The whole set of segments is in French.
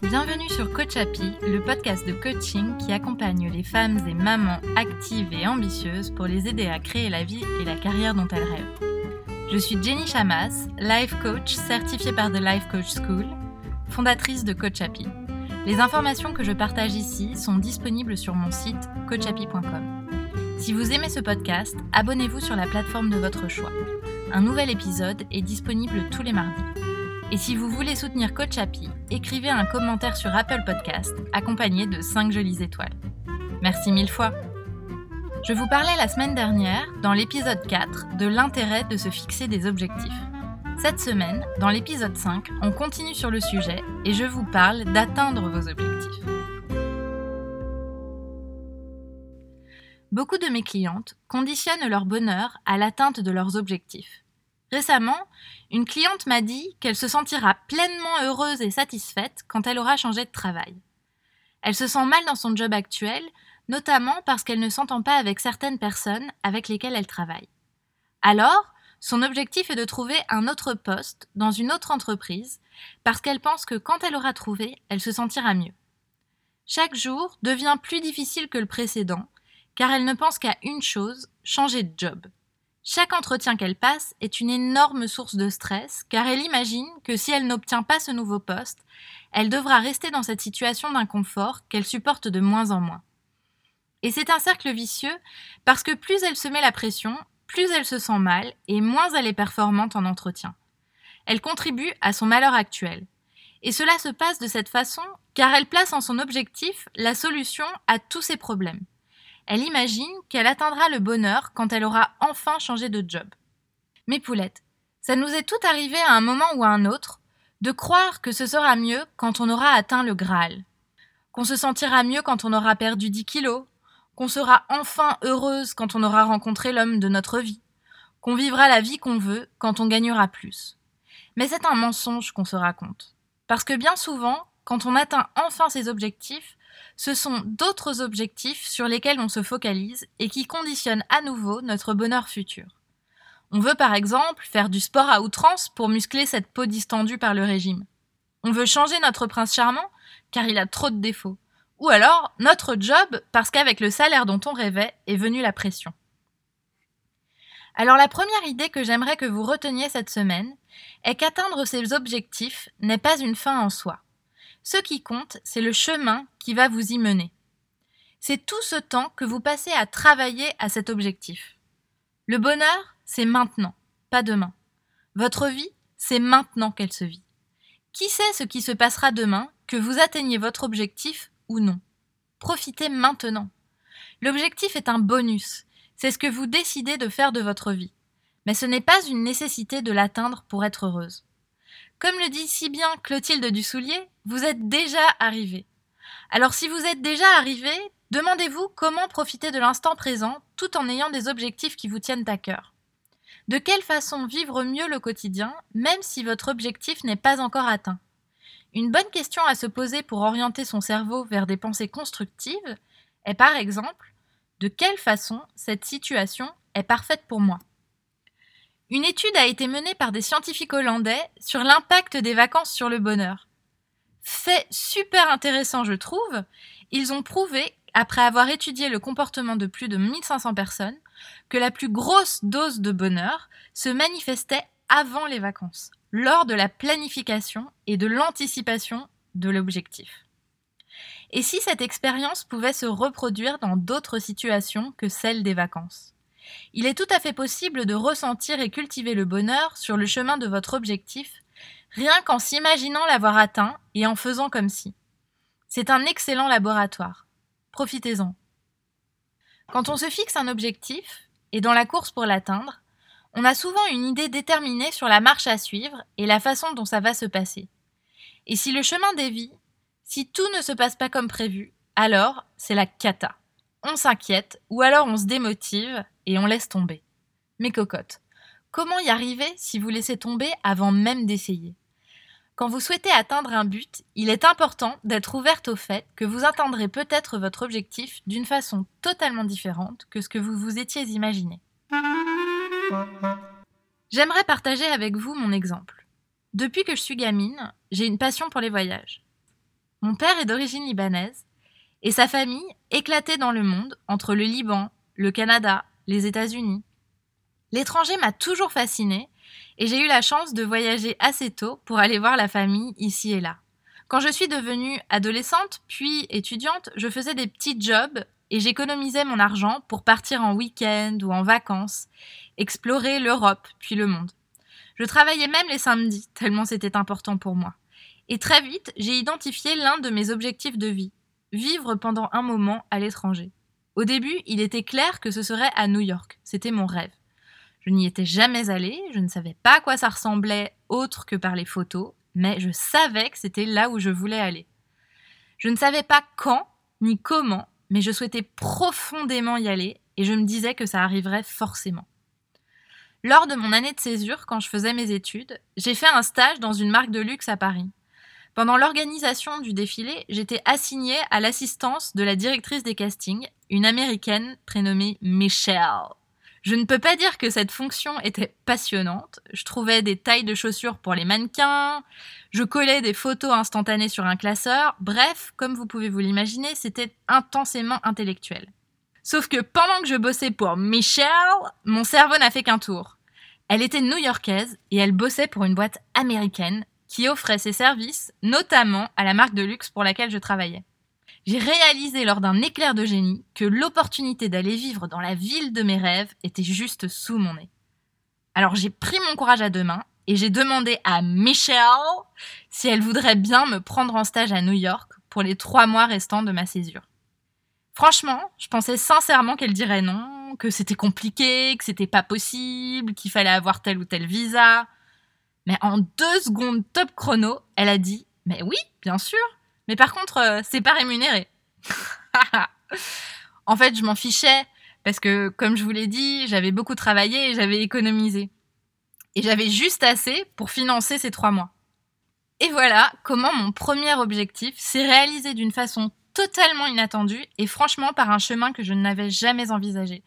Bienvenue sur Coach Happy, le podcast de coaching qui accompagne les femmes et mamans actives et ambitieuses pour les aider à créer la vie et la carrière dont elles rêvent. Je suis Jenny Chamas, life coach certifiée par The Life Coach School, fondatrice de Coach Happy. Les informations que je partage ici sont disponibles sur mon site coachappy.com. Si vous aimez ce podcast, abonnez-vous sur la plateforme de votre choix. Un nouvel épisode est disponible tous les mardis. Et si vous voulez soutenir Coach Happy, écrivez un commentaire sur Apple Podcast accompagné de 5 jolies étoiles. Merci mille fois. Je vous parlais la semaine dernière, dans l'épisode 4, de l'intérêt de se fixer des objectifs. Cette semaine, dans l'épisode 5, on continue sur le sujet et je vous parle d'atteindre vos objectifs. Beaucoup de mes clientes conditionnent leur bonheur à l'atteinte de leurs objectifs. Récemment, une cliente m'a dit qu'elle se sentira pleinement heureuse et satisfaite quand elle aura changé de travail. Elle se sent mal dans son job actuel, notamment parce qu'elle ne s'entend pas avec certaines personnes avec lesquelles elle travaille. Alors, son objectif est de trouver un autre poste dans une autre entreprise, parce qu'elle pense que quand elle aura trouvé, elle se sentira mieux. Chaque jour devient plus difficile que le précédent, car elle ne pense qu'à une chose, changer de job. Chaque entretien qu'elle passe est une énorme source de stress, car elle imagine que si elle n'obtient pas ce nouveau poste, elle devra rester dans cette situation d'inconfort qu'elle supporte de moins en moins. Et c'est un cercle vicieux, parce que plus elle se met la pression, plus elle se sent mal, et moins elle est performante en entretien. Elle contribue à son malheur actuel. Et cela se passe de cette façon car elle place en son objectif la solution à tous ses problèmes elle imagine qu'elle atteindra le bonheur quand elle aura enfin changé de job. Mais Poulette, ça nous est tout arrivé à un moment ou à un autre de croire que ce sera mieux quand on aura atteint le Graal, qu'on se sentira mieux quand on aura perdu 10 kilos, qu'on sera enfin heureuse quand on aura rencontré l'homme de notre vie, qu'on vivra la vie qu'on veut quand on gagnera plus. Mais c'est un mensonge qu'on se raconte. Parce que bien souvent, quand on atteint enfin ses objectifs, ce sont d'autres objectifs sur lesquels on se focalise et qui conditionnent à nouveau notre bonheur futur. On veut par exemple faire du sport à outrance pour muscler cette peau distendue par le régime. On veut changer notre prince charmant car il a trop de défauts. Ou alors notre job parce qu'avec le salaire dont on rêvait est venue la pression. Alors la première idée que j'aimerais que vous reteniez cette semaine est qu'atteindre ces objectifs n'est pas une fin en soi. Ce qui compte, c'est le chemin qui va vous y mener. C'est tout ce temps que vous passez à travailler à cet objectif. Le bonheur, c'est maintenant, pas demain. Votre vie, c'est maintenant qu'elle se vit. Qui sait ce qui se passera demain, que vous atteigniez votre objectif ou non Profitez maintenant. L'objectif est un bonus, c'est ce que vous décidez de faire de votre vie. Mais ce n'est pas une nécessité de l'atteindre pour être heureuse. Comme le dit si bien Clotilde Dussoulier, vous êtes déjà arrivé. Alors si vous êtes déjà arrivé, demandez-vous comment profiter de l'instant présent tout en ayant des objectifs qui vous tiennent à cœur. De quelle façon vivre mieux le quotidien, même si votre objectif n'est pas encore atteint? Une bonne question à se poser pour orienter son cerveau vers des pensées constructives est par exemple de quelle façon cette situation est parfaite pour moi? Une étude a été menée par des scientifiques hollandais sur l'impact des vacances sur le bonheur. Fait super intéressant, je trouve, ils ont prouvé, après avoir étudié le comportement de plus de 1500 personnes, que la plus grosse dose de bonheur se manifestait avant les vacances, lors de la planification et de l'anticipation de l'objectif. Et si cette expérience pouvait se reproduire dans d'autres situations que celles des vacances? Il est tout à fait possible de ressentir et cultiver le bonheur sur le chemin de votre objectif, rien qu'en s'imaginant l'avoir atteint et en faisant comme si. C'est un excellent laboratoire. Profitez-en. Quand on se fixe un objectif, et dans la course pour l'atteindre, on a souvent une idée déterminée sur la marche à suivre et la façon dont ça va se passer. Et si le chemin dévie, si tout ne se passe pas comme prévu, alors c'est la cata. On s'inquiète ou alors on se démotive et on laisse tomber. Mes cocottes, comment y arriver si vous laissez tomber avant même d'essayer? Quand vous souhaitez atteindre un but, il est important d'être ouverte au fait que vous atteindrez peut-être votre objectif d'une façon totalement différente que ce que vous vous étiez imaginé. J'aimerais partager avec vous mon exemple. Depuis que je suis gamine, j'ai une passion pour les voyages. Mon père est d'origine libanaise et sa famille éclatait dans le monde entre le Liban, le Canada, les États-Unis. L'étranger m'a toujours fascinée et j'ai eu la chance de voyager assez tôt pour aller voir la famille ici et là. Quand je suis devenue adolescente puis étudiante, je faisais des petits jobs et j'économisais mon argent pour partir en week-end ou en vacances, explorer l'Europe puis le monde. Je travaillais même les samedis, tellement c'était important pour moi. Et très vite, j'ai identifié l'un de mes objectifs de vie, vivre pendant un moment à l'étranger. Au début, il était clair que ce serait à New York, c'était mon rêve. Je n'y étais jamais allée, je ne savais pas à quoi ça ressemblait autre que par les photos, mais je savais que c'était là où je voulais aller. Je ne savais pas quand ni comment, mais je souhaitais profondément y aller et je me disais que ça arriverait forcément. Lors de mon année de césure, quand je faisais mes études, j'ai fait un stage dans une marque de luxe à Paris. Pendant l'organisation du défilé, j'étais assignée à l'assistance de la directrice des castings, une américaine prénommée Michelle. Je ne peux pas dire que cette fonction était passionnante. Je trouvais des tailles de chaussures pour les mannequins, je collais des photos instantanées sur un classeur. Bref, comme vous pouvez vous l'imaginer, c'était intensément intellectuel. Sauf que pendant que je bossais pour Michelle, mon cerveau n'a fait qu'un tour. Elle était new-yorkaise et elle bossait pour une boîte américaine qui offrait ses services, notamment à la marque de luxe pour laquelle je travaillais j'ai réalisé lors d'un éclair de génie que l'opportunité d'aller vivre dans la ville de mes rêves était juste sous mon nez. Alors j'ai pris mon courage à deux mains et j'ai demandé à Michelle si elle voudrait bien me prendre en stage à New York pour les trois mois restants de ma césure. Franchement, je pensais sincèrement qu'elle dirait non, que c'était compliqué, que c'était pas possible, qu'il fallait avoir tel ou tel visa. Mais en deux secondes top chrono, elle a dit Mais oui, bien sûr, mais par contre, euh, c'est pas rémunéré. en fait, je m'en fichais parce que, comme je vous l'ai dit, j'avais beaucoup travaillé et j'avais économisé. Et j'avais juste assez pour financer ces trois mois. Et voilà comment mon premier objectif s'est réalisé d'une façon totalement inattendue et franchement par un chemin que je n'avais jamais envisagé.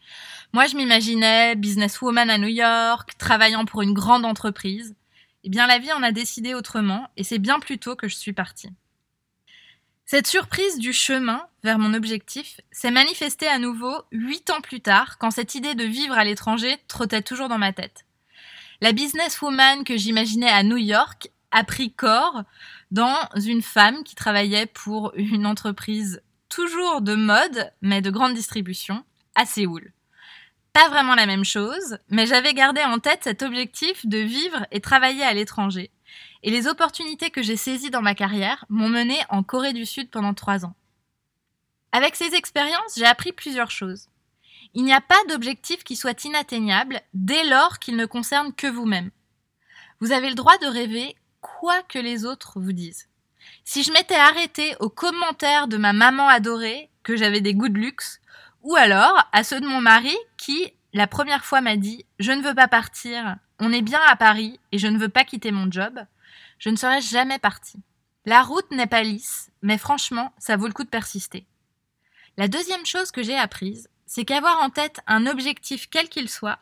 Moi, je m'imaginais businesswoman à New York, travaillant pour une grande entreprise. Eh bien, la vie en a décidé autrement et c'est bien plus tôt que je suis partie. Cette surprise du chemin vers mon objectif s'est manifestée à nouveau huit ans plus tard, quand cette idée de vivre à l'étranger trottait toujours dans ma tête. La businesswoman que j'imaginais à New York a pris corps dans une femme qui travaillait pour une entreprise toujours de mode, mais de grande distribution, à Séoul. Pas vraiment la même chose, mais j'avais gardé en tête cet objectif de vivre et travailler à l'étranger, et les opportunités que j'ai saisies dans ma carrière m'ont mené en Corée du Sud pendant trois ans. Avec ces expériences, j'ai appris plusieurs choses. Il n'y a pas d'objectif qui soit inatteignable dès lors qu'il ne concerne que vous-même. Vous avez le droit de rêver quoi que les autres vous disent. Si je m'étais arrêtée aux commentaires de ma maman adorée que j'avais des goûts de luxe, ou alors à ceux de mon mari qui, la première fois, m'a dit Je ne veux pas partir, on est bien à Paris et je ne veux pas quitter mon job, je ne serais jamais partie. La route n'est pas lisse, mais franchement, ça vaut le coup de persister. La deuxième chose que j'ai apprise, c'est qu'avoir en tête un objectif quel qu'il soit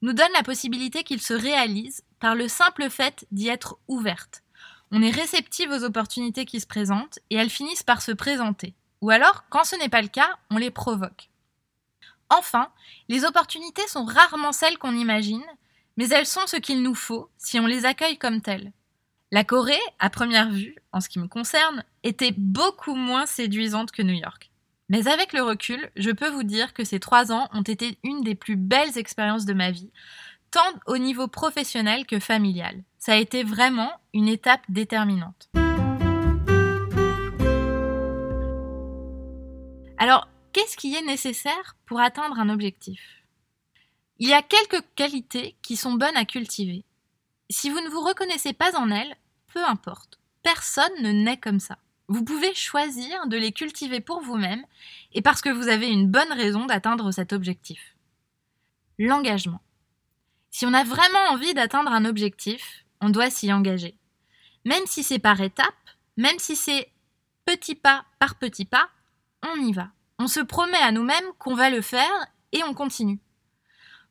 nous donne la possibilité qu'il se réalise par le simple fait d'y être ouverte. On est réceptive aux opportunités qui se présentent et elles finissent par se présenter. Ou alors, quand ce n'est pas le cas, on les provoque. Enfin, les opportunités sont rarement celles qu'on imagine, mais elles sont ce qu'il nous faut si on les accueille comme telles. La Corée, à première vue, en ce qui me concerne, était beaucoup moins séduisante que New York. Mais avec le recul, je peux vous dire que ces trois ans ont été une des plus belles expériences de ma vie, tant au niveau professionnel que familial. Ça a été vraiment une étape déterminante. Alors, qu'est-ce qui est nécessaire pour atteindre un objectif? Il y a quelques qualités qui sont bonnes à cultiver. Si vous ne vous reconnaissez pas en elles, peu importe. Personne ne naît comme ça. Vous pouvez choisir de les cultiver pour vous-même et parce que vous avez une bonne raison d'atteindre cet objectif. L'engagement. Si on a vraiment envie d'atteindre un objectif, on doit s'y engager. Même si c'est par étapes, même si c'est petit pas par petit pas, on y va. On se promet à nous-mêmes qu'on va le faire et on continue.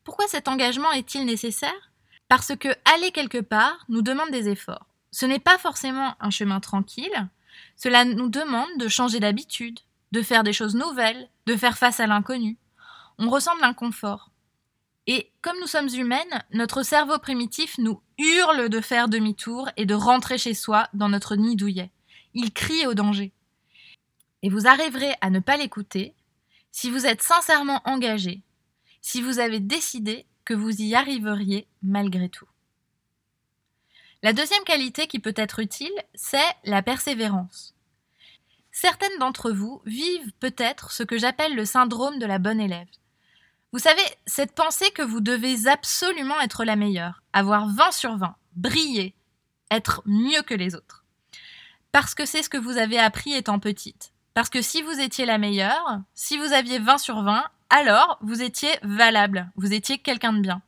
Pourquoi cet engagement est-il nécessaire? Parce que aller quelque part nous demande des efforts. ce n'est pas forcément un chemin tranquille, cela nous demande de changer d'habitude, de faire des choses nouvelles, de faire face à l'inconnu. On ressent de l'inconfort. Et comme nous sommes humaines, notre cerveau primitif nous hurle de faire demi-tour et de rentrer chez soi dans notre nid douillet. Il crie au danger. Et vous arriverez à ne pas l'écouter si vous êtes sincèrement engagé, si vous avez décidé que vous y arriveriez malgré tout. La deuxième qualité qui peut être utile, c'est la persévérance. Certaines d'entre vous vivent peut-être ce que j'appelle le syndrome de la bonne élève. Vous savez, cette pensée que vous devez absolument être la meilleure, avoir 20 sur 20, briller, être mieux que les autres. Parce que c'est ce que vous avez appris étant petite. Parce que si vous étiez la meilleure, si vous aviez 20 sur 20, alors vous étiez valable, vous étiez quelqu'un de bien.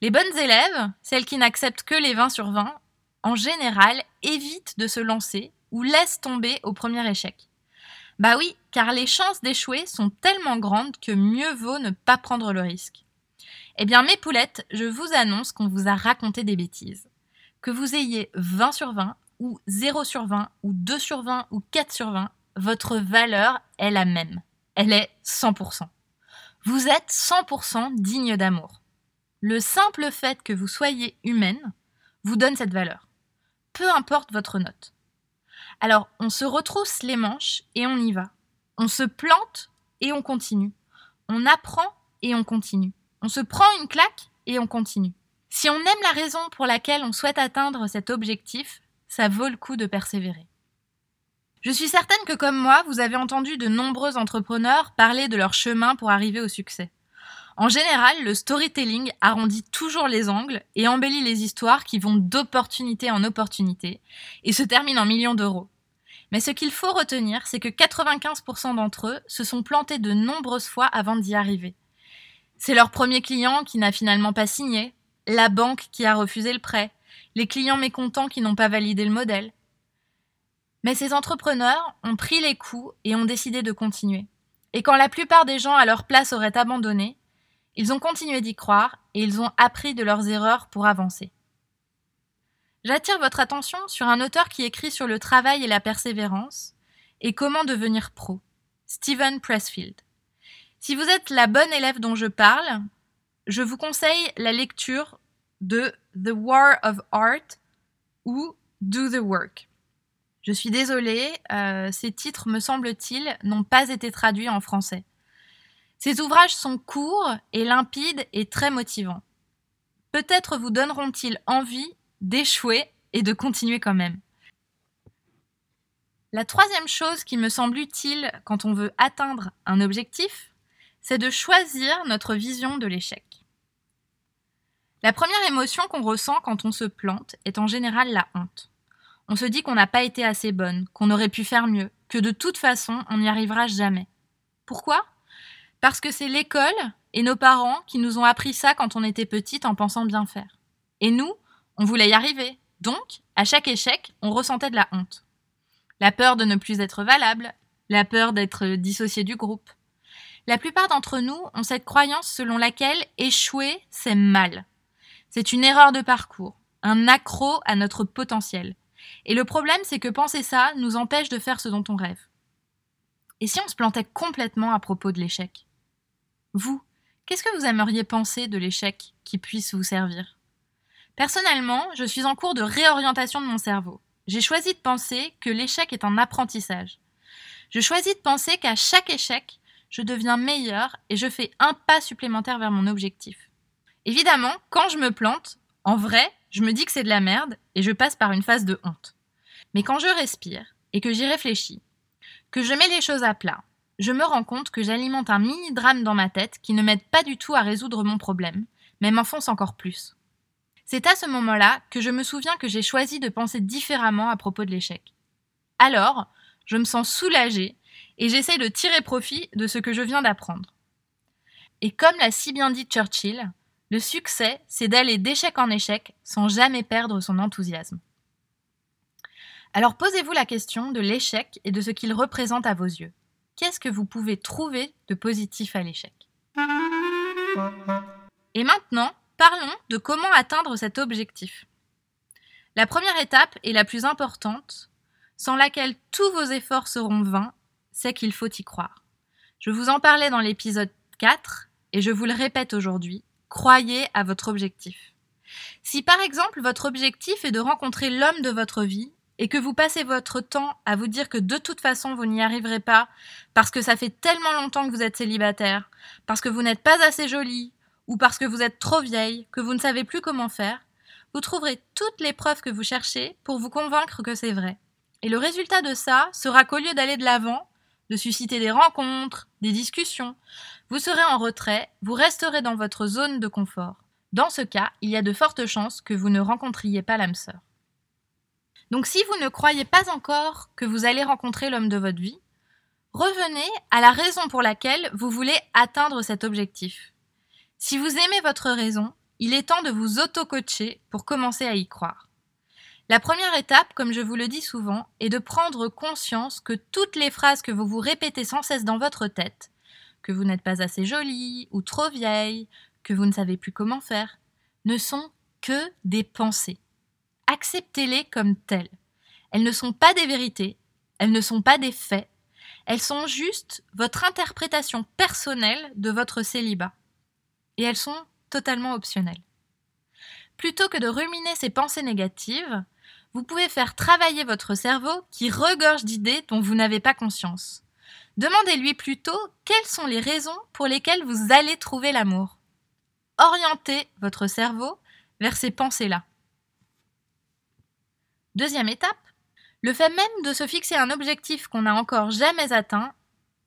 Les bonnes élèves, celles qui n'acceptent que les 20 sur 20, en général, évitent de se lancer ou laissent tomber au premier échec. Bah oui, car les chances d'échouer sont tellement grandes que mieux vaut ne pas prendre le risque. Eh bien, mes poulettes, je vous annonce qu'on vous a raconté des bêtises. Que vous ayez 20 sur 20, ou 0 sur 20, ou 2 sur 20, ou 4 sur 20, votre valeur est la même. Elle est 100%. Vous êtes 100% digne d'amour. Le simple fait que vous soyez humaine vous donne cette valeur. Peu importe votre note. Alors, on se retrousse les manches et on y va. On se plante et on continue. On apprend et on continue. On se prend une claque et on continue. Si on aime la raison pour laquelle on souhaite atteindre cet objectif, ça vaut le coup de persévérer. Je suis certaine que comme moi, vous avez entendu de nombreux entrepreneurs parler de leur chemin pour arriver au succès. En général, le storytelling arrondit toujours les angles et embellit les histoires qui vont d'opportunité en opportunité et se terminent en millions d'euros. Mais ce qu'il faut retenir, c'est que 95% d'entre eux se sont plantés de nombreuses fois avant d'y arriver. C'est leur premier client qui n'a finalement pas signé, la banque qui a refusé le prêt, les clients mécontents qui n'ont pas validé le modèle. Mais ces entrepreneurs ont pris les coups et ont décidé de continuer. Et quand la plupart des gens à leur place auraient abandonné, ils ont continué d'y croire et ils ont appris de leurs erreurs pour avancer. J'attire votre attention sur un auteur qui écrit sur le travail et la persévérance et comment devenir pro, Stephen Pressfield. Si vous êtes la bonne élève dont je parle, je vous conseille la lecture de The War of Art ou Do the Work. Je suis désolée, euh, ces titres, me semble-t-il, n'ont pas été traduits en français. Ces ouvrages sont courts et limpides et très motivants. Peut-être vous donneront-ils envie d'échouer et de continuer quand même. La troisième chose qui me semble utile quand on veut atteindre un objectif, c'est de choisir notre vision de l'échec. La première émotion qu'on ressent quand on se plante est en général la honte. On se dit qu'on n'a pas été assez bonne, qu'on aurait pu faire mieux, que de toute façon on n'y arrivera jamais. Pourquoi? Parce que c'est l'école et nos parents qui nous ont appris ça quand on était petite en pensant bien faire. Et nous, on voulait y arriver. Donc, à chaque échec, on ressentait de la honte. La peur de ne plus être valable, la peur d'être dissocié du groupe. La plupart d'entre nous ont cette croyance selon laquelle échouer, c'est mal. C'est une erreur de parcours, un accro à notre potentiel. Et le problème, c'est que penser ça nous empêche de faire ce dont on rêve. Et si on se plantait complètement à propos de l'échec? Vous, qu'est-ce que vous aimeriez penser de l'échec qui puisse vous servir? Personnellement, je suis en cours de réorientation de mon cerveau. J'ai choisi de penser que l'échec est un apprentissage. Je choisis de penser qu'à chaque échec, je deviens meilleur et je fais un pas supplémentaire vers mon objectif. Évidemment, quand je me plante, en vrai, je me dis que c'est de la merde et je passe par une phase de honte. Mais quand je respire et que j'y réfléchis, que je mets les choses à plat, je me rends compte que j'alimente un mini-drame dans ma tête qui ne m'aide pas du tout à résoudre mon problème, mais m'enfonce encore plus. C'est à ce moment-là que je me souviens que j'ai choisi de penser différemment à propos de l'échec. Alors, je me sens soulagée et j'essaie de tirer profit de ce que je viens d'apprendre. Et comme l'a si bien dit Churchill, le succès, c'est d'aller d'échec en échec sans jamais perdre son enthousiasme. Alors posez-vous la question de l'échec et de ce qu'il représente à vos yeux qu'est-ce que vous pouvez trouver de positif à l'échec? Et maintenant, parlons de comment atteindre cet objectif. La première étape est la plus importante, sans laquelle tous vos efforts seront vains, c'est qu'il faut y croire. Je vous en parlais dans l'épisode 4 et je vous le répète aujourd'hui, croyez à votre objectif. Si par exemple votre objectif est de rencontrer l'homme de votre vie et que vous passez votre temps à vous dire que de toute façon vous n'y arriverez pas parce que ça fait tellement longtemps que vous êtes célibataire, parce que vous n'êtes pas assez jolie ou parce que vous êtes trop vieille, que vous ne savez plus comment faire, vous trouverez toutes les preuves que vous cherchez pour vous convaincre que c'est vrai. Et le résultat de ça sera qu'au lieu d'aller de l'avant, de susciter des rencontres, des discussions, vous serez en retrait, vous resterez dans votre zone de confort. Dans ce cas, il y a de fortes chances que vous ne rencontriez pas l'âme sœur. Donc si vous ne croyez pas encore que vous allez rencontrer l'homme de votre vie, revenez à la raison pour laquelle vous voulez atteindre cet objectif. Si vous aimez votre raison, il est temps de vous auto-coacher pour commencer à y croire. La première étape, comme je vous le dis souvent, est de prendre conscience que toutes les phrases que vous vous répétez sans cesse dans votre tête, que vous n'êtes pas assez jolie ou trop vieille, que vous ne savez plus comment faire, ne sont que des pensées. Acceptez-les comme telles. Elles ne sont pas des vérités, elles ne sont pas des faits, elles sont juste votre interprétation personnelle de votre célibat. Et elles sont totalement optionnelles. Plutôt que de ruminer ces pensées négatives, vous pouvez faire travailler votre cerveau qui regorge d'idées dont vous n'avez pas conscience. Demandez-lui plutôt quelles sont les raisons pour lesquelles vous allez trouver l'amour. Orientez votre cerveau vers ces pensées-là. Deuxième étape, le fait même de se fixer un objectif qu'on n'a encore jamais atteint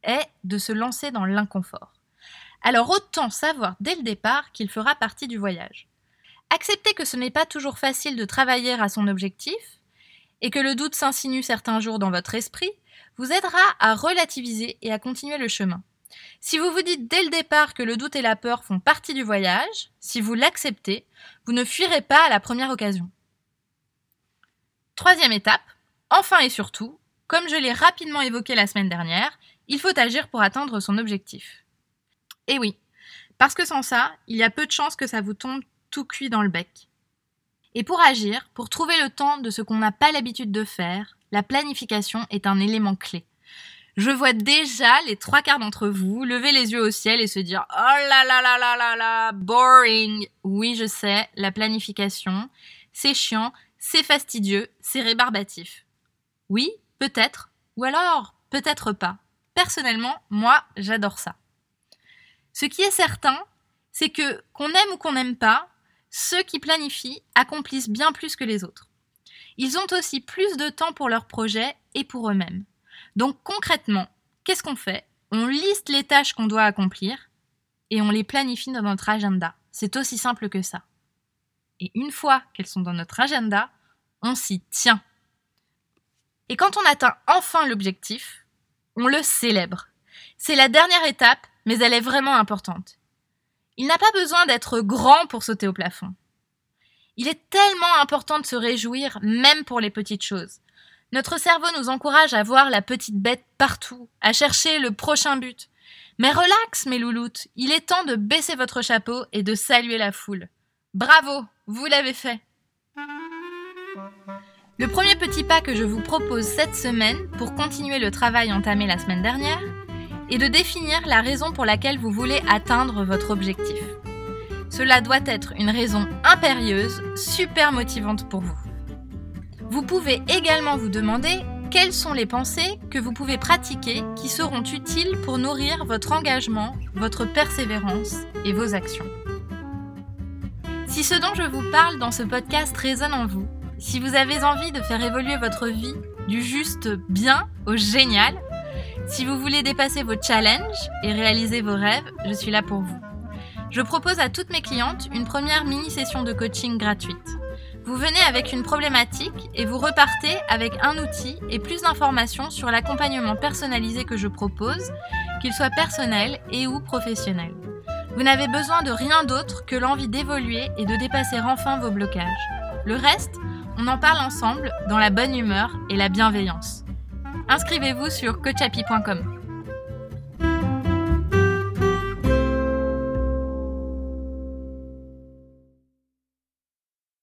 est de se lancer dans l'inconfort. Alors autant savoir dès le départ qu'il fera partie du voyage. Acceptez que ce n'est pas toujours facile de travailler à son objectif et que le doute s'insinue certains jours dans votre esprit, vous aidera à relativiser et à continuer le chemin. Si vous vous dites dès le départ que le doute et la peur font partie du voyage, si vous l'acceptez, vous ne fuirez pas à la première occasion. Troisième étape, enfin et surtout, comme je l'ai rapidement évoqué la semaine dernière, il faut agir pour atteindre son objectif. Et oui, parce que sans ça, il y a peu de chances que ça vous tombe tout cuit dans le bec. Et pour agir, pour trouver le temps de ce qu'on n'a pas l'habitude de faire, la planification est un élément clé. Je vois déjà les trois quarts d'entre vous lever les yeux au ciel et se dire Oh là là là là là là, boring Oui, je sais, la planification, c'est chiant, c'est fastidieux, c'est rébarbatif. Oui, peut-être, ou alors peut-être pas. Personnellement, moi, j'adore ça. Ce qui est certain, c'est que qu'on aime ou qu'on n'aime pas, ceux qui planifient accomplissent bien plus que les autres. Ils ont aussi plus de temps pour leurs projets et pour eux-mêmes. Donc concrètement, qu'est-ce qu'on fait? On liste les tâches qu'on doit accomplir et on les planifie dans notre agenda. C'est aussi simple que ça. Et une fois qu'elles sont dans notre agenda, on s'y tient. Et quand on atteint enfin l'objectif, on le célèbre. C'est la dernière étape, mais elle est vraiment importante. Il n'a pas besoin d'être grand pour sauter au plafond. Il est tellement important de se réjouir, même pour les petites choses. Notre cerveau nous encourage à voir la petite bête partout, à chercher le prochain but. Mais relax, mes louloutes, il est temps de baisser votre chapeau et de saluer la foule. Bravo, vous l'avez fait. Le premier petit pas que je vous propose cette semaine pour continuer le travail entamé la semaine dernière, et de définir la raison pour laquelle vous voulez atteindre votre objectif. Cela doit être une raison impérieuse, super motivante pour vous. Vous pouvez également vous demander quelles sont les pensées que vous pouvez pratiquer qui seront utiles pour nourrir votre engagement, votre persévérance et vos actions. Si ce dont je vous parle dans ce podcast résonne en vous, si vous avez envie de faire évoluer votre vie du juste bien au génial, si vous voulez dépasser vos challenges et réaliser vos rêves, je suis là pour vous. Je propose à toutes mes clientes une première mini-session de coaching gratuite. Vous venez avec une problématique et vous repartez avec un outil et plus d'informations sur l'accompagnement personnalisé que je propose, qu'il soit personnel et ou professionnel. Vous n'avez besoin de rien d'autre que l'envie d'évoluer et de dépasser enfin vos blocages. Le reste, on en parle ensemble dans la bonne humeur et la bienveillance. Inscrivez-vous sur coachapi.com.